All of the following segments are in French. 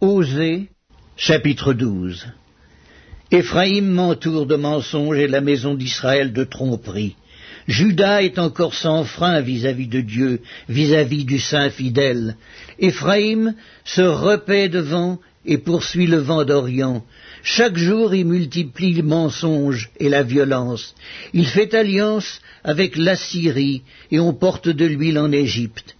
Osée, chapitre 12 Éphraïm m'entoure de mensonges et la maison d'Israël de tromperies. Judas est encore sans frein vis-à-vis de Dieu, vis-à-vis du Saint fidèle. Éphraïm se repaît devant et poursuit le vent d'Orient. Chaque jour il multiplie le mensonge et la violence. Il fait alliance avec l'Assyrie et on porte de l'huile en Égypte.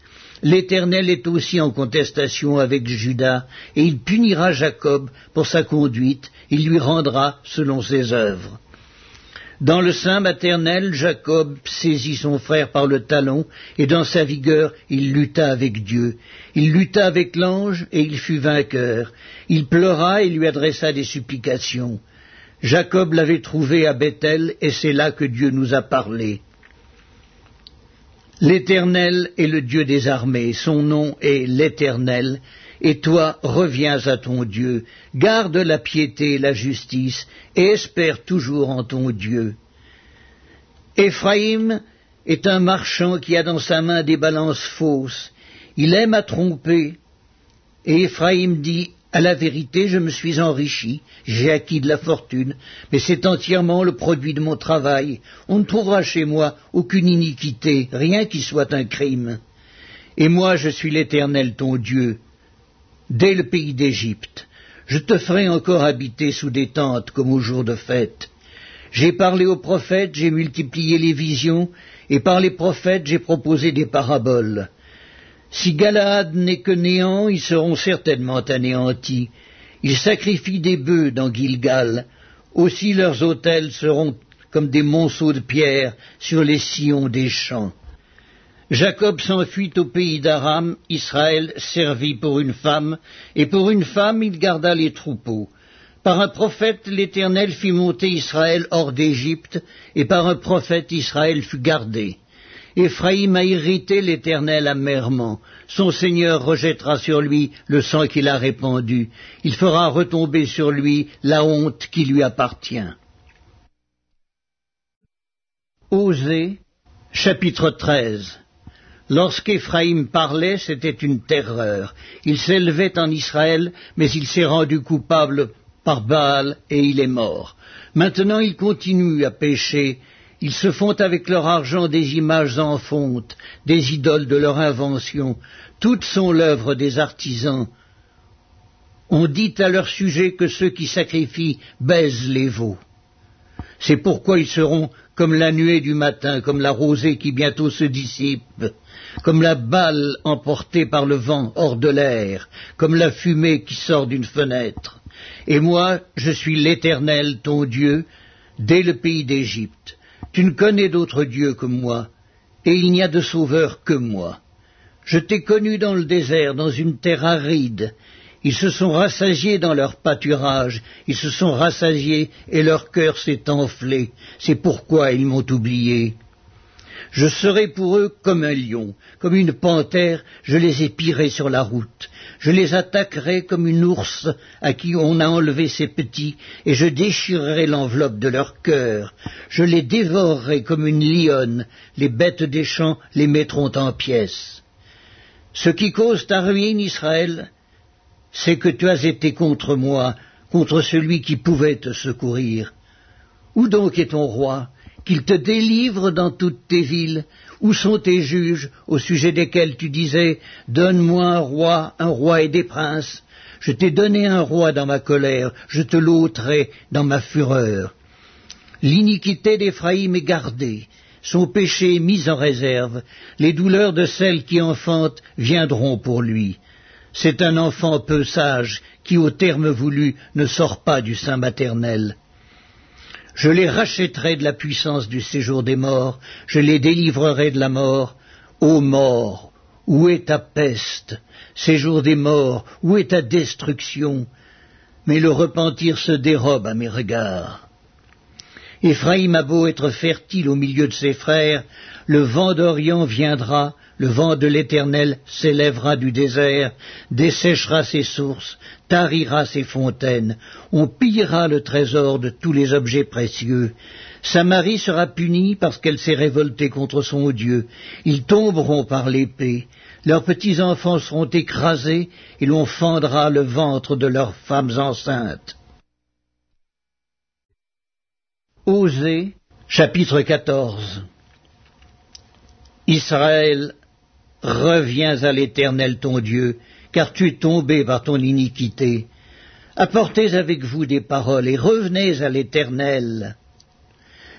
L'Éternel est aussi en contestation avec Judas, et il punira Jacob pour sa conduite, il lui rendra selon ses œuvres. Dans le sein maternel, Jacob saisit son frère par le talon, et dans sa vigueur, il lutta avec Dieu. Il lutta avec l'ange, et il fut vainqueur. Il pleura et lui adressa des supplications. Jacob l'avait trouvé à Bethel, et c'est là que Dieu nous a parlé. L'Éternel est le Dieu des armées, son nom est l'Éternel, et toi reviens à ton Dieu, garde la piété et la justice, et espère toujours en ton Dieu. Éphraïm est un marchand qui a dans sa main des balances fausses, il aime à tromper, et Éphraïm dit à la vérité, je me suis enrichi, j'ai acquis de la fortune, mais c'est entièrement le produit de mon travail. On ne trouvera chez moi aucune iniquité, rien qui soit un crime. Et moi, je suis l'Éternel ton Dieu, dès le pays d'Égypte. Je te ferai encore habiter sous des tentes comme au jour de fête. J'ai parlé aux prophètes, j'ai multiplié les visions, et par les prophètes j'ai proposé des paraboles. Si Galaad n'est que néant, ils seront certainement anéantis. Ils sacrifient des bœufs dans Gilgal. Aussi leurs autels seront comme des monceaux de pierre sur les sillons des champs. Jacob s'enfuit au pays d'Aram, Israël servit pour une femme, et pour une femme il garda les troupeaux. Par un prophète l'Éternel fit monter Israël hors d'Égypte, et par un prophète Israël fut gardé. Éphraïm a irrité l'Éternel amèrement. Son Seigneur rejettera sur lui le sang qu'il a répandu. Il fera retomber sur lui la honte qui lui appartient. Osée, chapitre 13 Lorsqu'Éphraïm parlait, c'était une terreur. Il s'élevait en Israël, mais il s'est rendu coupable par Baal et il est mort. Maintenant il continue à pécher ils se font avec leur argent des images en fonte, des idoles de leur invention. Toutes sont l'œuvre des artisans. On dit à leur sujet que ceux qui sacrifient baisent les veaux. C'est pourquoi ils seront comme la nuée du matin, comme la rosée qui bientôt se dissipe, comme la balle emportée par le vent hors de l'air, comme la fumée qui sort d'une fenêtre. Et moi, je suis l'Éternel, ton Dieu, dès le pays d'Égypte. Tu ne connais d'autre Dieu que moi, et il n'y a de sauveur que moi. Je t'ai connu dans le désert, dans une terre aride. Ils se sont rassasiés dans leur pâturage, ils se sont rassasiés et leur cœur s'est enflé. C'est pourquoi ils m'ont oublié. Je serai pour eux comme un lion, comme une panthère, je les épierai sur la route. Je les attaquerai comme une ours à qui on a enlevé ses petits, et je déchirerai l'enveloppe de leur cœur. Je les dévorerai comme une lionne, les bêtes des champs les mettront en pièces. Ce qui cause ta ruine, Israël, c'est que tu as été contre moi, contre celui qui pouvait te secourir. Où donc est ton roi? Qu'il te délivre dans toutes tes villes. Où sont tes juges au sujet desquels tu disais Donne-moi un roi, un roi et des princes Je t'ai donné un roi dans ma colère, je te l'ôterai dans ma fureur. L'iniquité d'Éphraïm est gardée, son péché est mis en réserve, les douleurs de celle qui enfante viendront pour lui. C'est un enfant peu sage qui, au terme voulu, ne sort pas du sein maternel. Je les rachèterai de la puissance du séjour des morts, je les délivrerai de la mort. Ô mort, où est ta peste Séjour des morts, où est ta destruction? Mais le repentir se dérobe à mes regards. Éphraïm a beau être fertile au milieu de ses frères, le vent d'Orient viendra, le vent de l'Éternel s'élèvera du désert, desséchera ses sources, tarira ses fontaines, on pillera le trésor de tous les objets précieux. Samarie sera punie parce qu'elle s'est révoltée contre son Dieu. Ils tomberont par l'épée. Leurs petits-enfants seront écrasés et l'on fendra le ventre de leurs femmes enceintes. Osée, chapitre 14 Israël, reviens à l'Éternel ton Dieu, car tu es tombé par ton iniquité. Apportez avec vous des paroles et revenez à l'Éternel.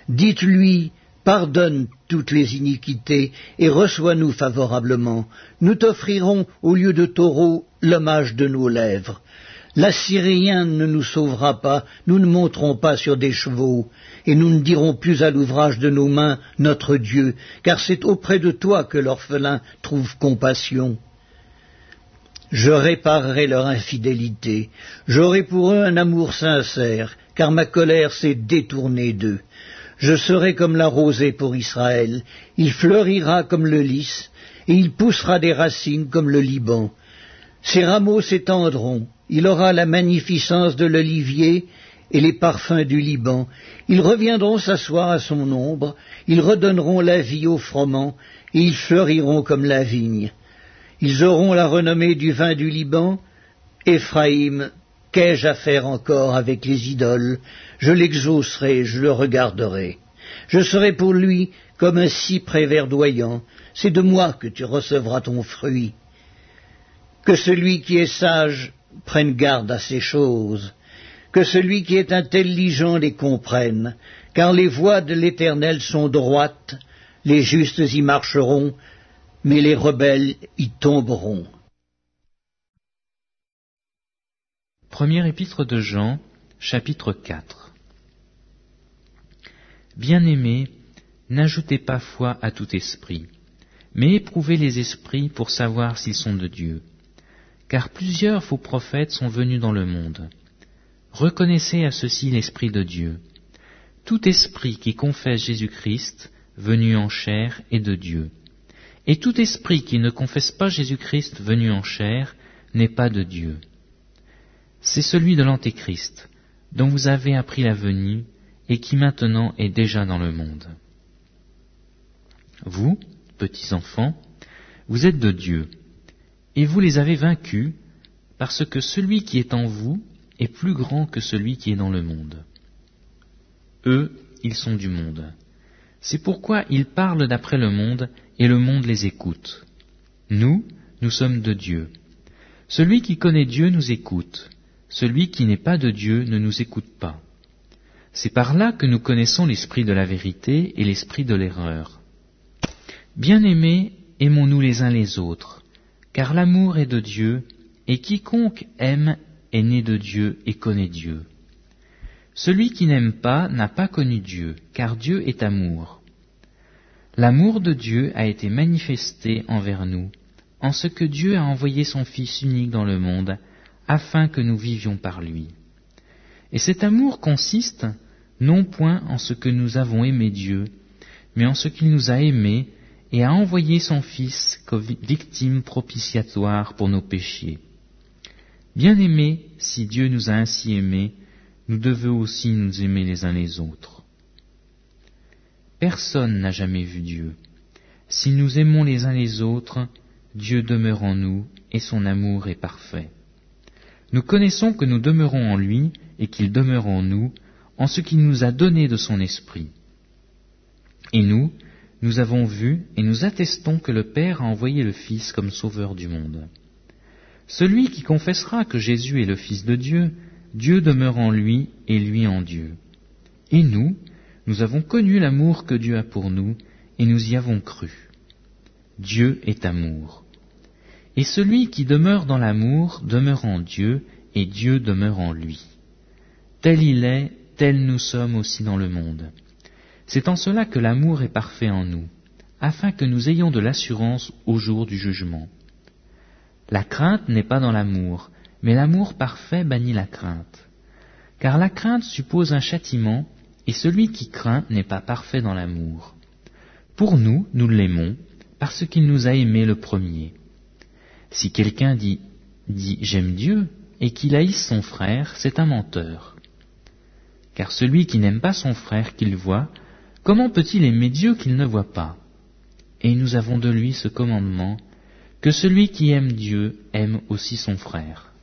Dites-lui, pardonne toutes les iniquités et reçois-nous favorablement. Nous t'offrirons au lieu de taureau l'hommage de nos lèvres. L'Assyrien ne nous sauvera pas, nous ne monterons pas sur des chevaux, et nous ne dirons plus à l'ouvrage de nos mains notre Dieu, car c'est auprès de toi que l'orphelin trouve compassion. Je réparerai leur infidélité, j'aurai pour eux un amour sincère, car ma colère s'est détournée d'eux. Je serai comme la rosée pour Israël, il fleurira comme le lys, et il poussera des racines comme le Liban. Ses rameaux s'étendront, il aura la magnificence de l'olivier et les parfums du Liban. Ils reviendront s'asseoir à son ombre, ils redonneront la vie aux froment, et ils fleuriront comme la vigne. Ils auront la renommée du vin du Liban. Éphraïm, qu'ai-je à faire encore avec les idoles? Je l'exaucerai, je le regarderai. Je serai pour lui comme un cyprès verdoyant. C'est de moi que tu recevras ton fruit. Que celui qui est sage prenne garde à ces choses, que celui qui est intelligent les comprenne, car les voies de l'Éternel sont droites, les justes y marcheront, mais les rebelles y tomberont. Premier épître de Jean, chapitre 4 Bien-aimés, n'ajoutez pas foi à tout esprit, mais éprouvez les esprits pour savoir s'ils sont de Dieu car plusieurs faux prophètes sont venus dans le monde. Reconnaissez à ceci l'Esprit de Dieu. Tout esprit qui confesse Jésus-Christ, venu en chair, est de Dieu. Et tout esprit qui ne confesse pas Jésus-Christ venu en chair n'est pas de Dieu. C'est celui de l'Antéchrist, dont vous avez appris la venue et qui maintenant est déjà dans le monde. Vous, petits enfants, vous êtes de Dieu et vous les avez vaincus, parce que celui qui est en vous est plus grand que celui qui est dans le monde. Eux, ils sont du monde. C'est pourquoi ils parlent d'après le monde, et le monde les écoute. Nous, nous sommes de Dieu. Celui qui connaît Dieu nous écoute. Celui qui n'est pas de Dieu ne nous écoute pas. C'est par là que nous connaissons l'esprit de la vérité et l'esprit de l'erreur. Bien-aimés, aimons-nous les uns les autres car l'amour est de Dieu, et quiconque aime est né de Dieu et connaît Dieu. Celui qui n'aime pas n'a pas connu Dieu, car Dieu est amour. L'amour de Dieu a été manifesté envers nous, en ce que Dieu a envoyé son Fils unique dans le monde, afin que nous vivions par lui. Et cet amour consiste non point en ce que nous avons aimé Dieu, mais en ce qu'il nous a aimés et a envoyé son Fils comme victime propitiatoire pour nos péchés. Bien-aimés, si Dieu nous a ainsi aimés, nous devons aussi nous aimer les uns les autres. Personne n'a jamais vu Dieu. Si nous aimons les uns les autres, Dieu demeure en nous et son amour est parfait. Nous connaissons que nous demeurons en lui et qu'il demeure en nous en ce qu'il nous a donné de son esprit. Et nous, nous avons vu et nous attestons que le Père a envoyé le Fils comme sauveur du monde. Celui qui confessera que Jésus est le Fils de Dieu, Dieu demeure en lui et lui en Dieu. Et nous, nous avons connu l'amour que Dieu a pour nous et nous y avons cru. Dieu est amour. Et celui qui demeure dans l'amour demeure en Dieu et Dieu demeure en lui. Tel il est, tel nous sommes aussi dans le monde. C'est en cela que l'amour est parfait en nous, afin que nous ayons de l'assurance au jour du jugement. La crainte n'est pas dans l'amour, mais l'amour parfait bannit la crainte. Car la crainte suppose un châtiment, et celui qui craint n'est pas parfait dans l'amour. Pour nous, nous l'aimons, parce qu'il nous a aimés le premier. Si quelqu'un dit, dit j'aime Dieu, et qu'il haïsse son frère, c'est un menteur. Car celui qui n'aime pas son frère qu'il voit, Comment peut-il aimer Dieu qu'il ne voit pas? Et nous avons de lui ce commandement, que celui qui aime Dieu aime aussi son frère.